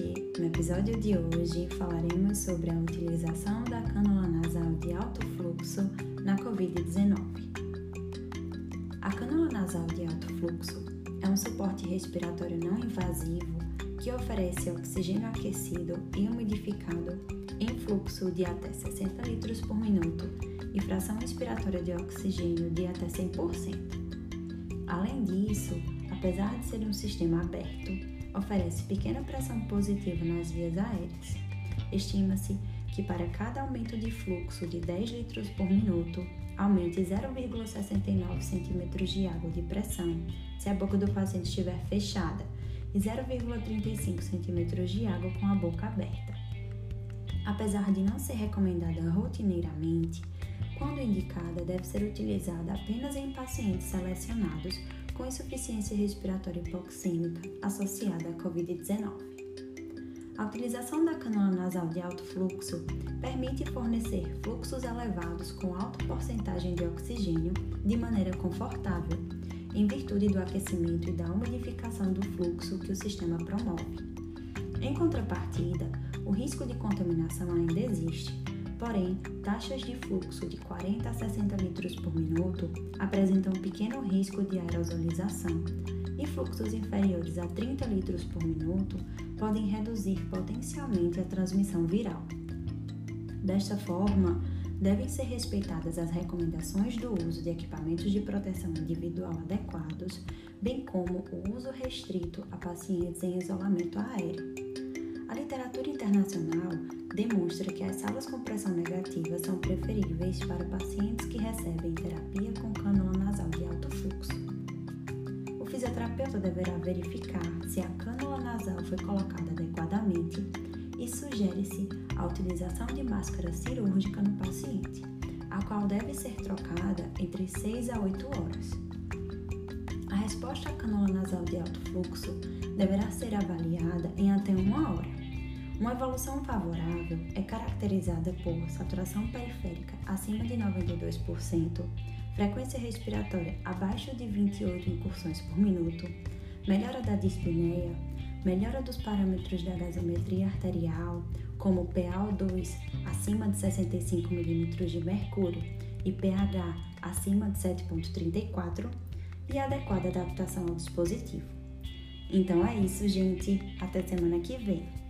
episódio de hoje falaremos sobre a utilização da cânula nasal de alto fluxo na Covid-19. A cânula nasal de alto fluxo é um suporte respiratório não invasivo que oferece oxigênio aquecido e umidificado em fluxo de até 60 litros por minuto e fração expiratória de oxigênio de até 100%. Além disso, apesar de ser um sistema aberto, oferece pequena pressão positiva nas vias aéreas. Estima-se que para cada aumento de fluxo de 10 litros por minuto, aumente 0,69 cm de água de pressão se a boca do paciente estiver fechada e 0,35 cm de água com a boca aberta. Apesar de não ser recomendada rotineiramente, quando indicada, deve ser utilizada apenas em pacientes selecionados com insuficiência respiratória hipoxêmica associada à Covid-19. A utilização da canula nasal de alto fluxo permite fornecer fluxos elevados com alta porcentagem de oxigênio de maneira confortável, em virtude do aquecimento e da umidificação do fluxo que o sistema promove. Em contrapartida, o risco de contaminação ainda existe, Porém, taxas de fluxo de 40 a 60 litros por minuto apresentam pequeno risco de aerosolização, e fluxos inferiores a 30 litros por minuto podem reduzir potencialmente a transmissão viral. Desta forma, devem ser respeitadas as recomendações do uso de equipamentos de proteção individual adequados, bem como o uso restrito a pacientes em isolamento aéreo. A literatura internacional demonstra que as salas com pressão negativa são preferíveis para pacientes que recebem terapia com cânula nasal de alto fluxo. O fisioterapeuta deverá verificar se a cânula nasal foi colocada adequadamente e sugere-se a utilização de máscara cirúrgica no paciente, a qual deve ser trocada entre 6 a 8 horas. A resposta à cânula nasal de alto fluxo deverá ser avaliada em uma evolução favorável é caracterizada por saturação periférica acima de 92%, frequência respiratória abaixo de 28 incursões por minuto, melhora da dispneia, melhora dos parâmetros da gasometria arterial, como PaO2 acima de 65 mm de mercúrio e pH acima de 7,34 e adequada adaptação ao dispositivo. Então é isso, gente. Até semana que vem.